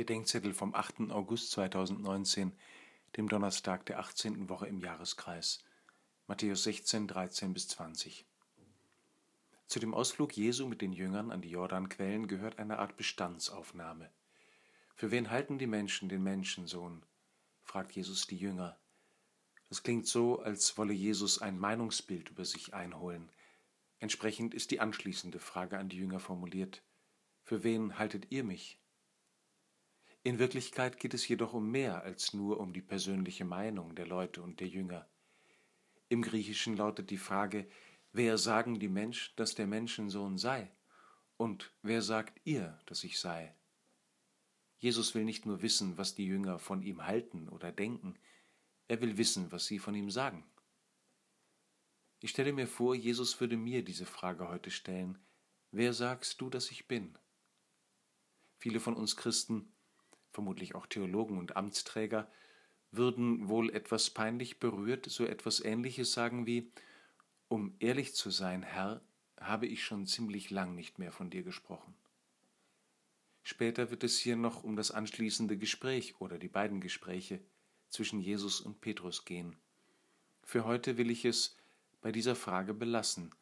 Bedenkzettel vom 8. August 2019, dem Donnerstag der 18. Woche im Jahreskreis. Matthäus 16, 13 bis 20. Zu dem Ausflug Jesu mit den Jüngern an die Jordanquellen gehört eine Art Bestandsaufnahme. Für wen halten die Menschen den Menschensohn? fragt Jesus die Jünger. Das klingt so, als wolle Jesus ein Meinungsbild über sich einholen. Entsprechend ist die anschließende Frage an die Jünger formuliert. Für wen haltet ihr mich? In Wirklichkeit geht es jedoch um mehr als nur um die persönliche Meinung der Leute und der Jünger. Im Griechischen lautet die Frage, wer sagen die Menschen, dass der Menschensohn sei? Und wer sagt ihr, dass ich sei? Jesus will nicht nur wissen, was die Jünger von ihm halten oder denken, er will wissen, was sie von ihm sagen. Ich stelle mir vor, Jesus würde mir diese Frage heute stellen, wer sagst du, dass ich bin? Viele von uns Christen vermutlich auch Theologen und Amtsträger, würden wohl etwas peinlich berührt so etwas Ähnliches sagen wie Um ehrlich zu sein, Herr, habe ich schon ziemlich lang nicht mehr von dir gesprochen. Später wird es hier noch um das anschließende Gespräch oder die beiden Gespräche zwischen Jesus und Petrus gehen. Für heute will ich es bei dieser Frage belassen.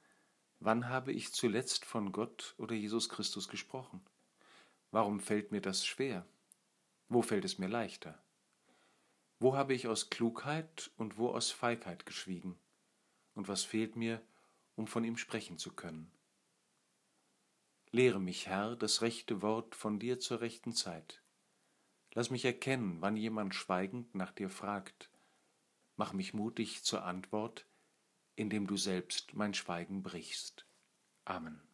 Wann habe ich zuletzt von Gott oder Jesus Christus gesprochen? Warum fällt mir das schwer? Wo fällt es mir leichter? Wo habe ich aus Klugheit und wo aus Feigheit geschwiegen? Und was fehlt mir, um von ihm sprechen zu können? Lehre mich, Herr, das rechte Wort von dir zur rechten Zeit. Lass mich erkennen, wann jemand schweigend nach dir fragt. Mach mich mutig zur Antwort, indem du selbst mein Schweigen brichst. Amen.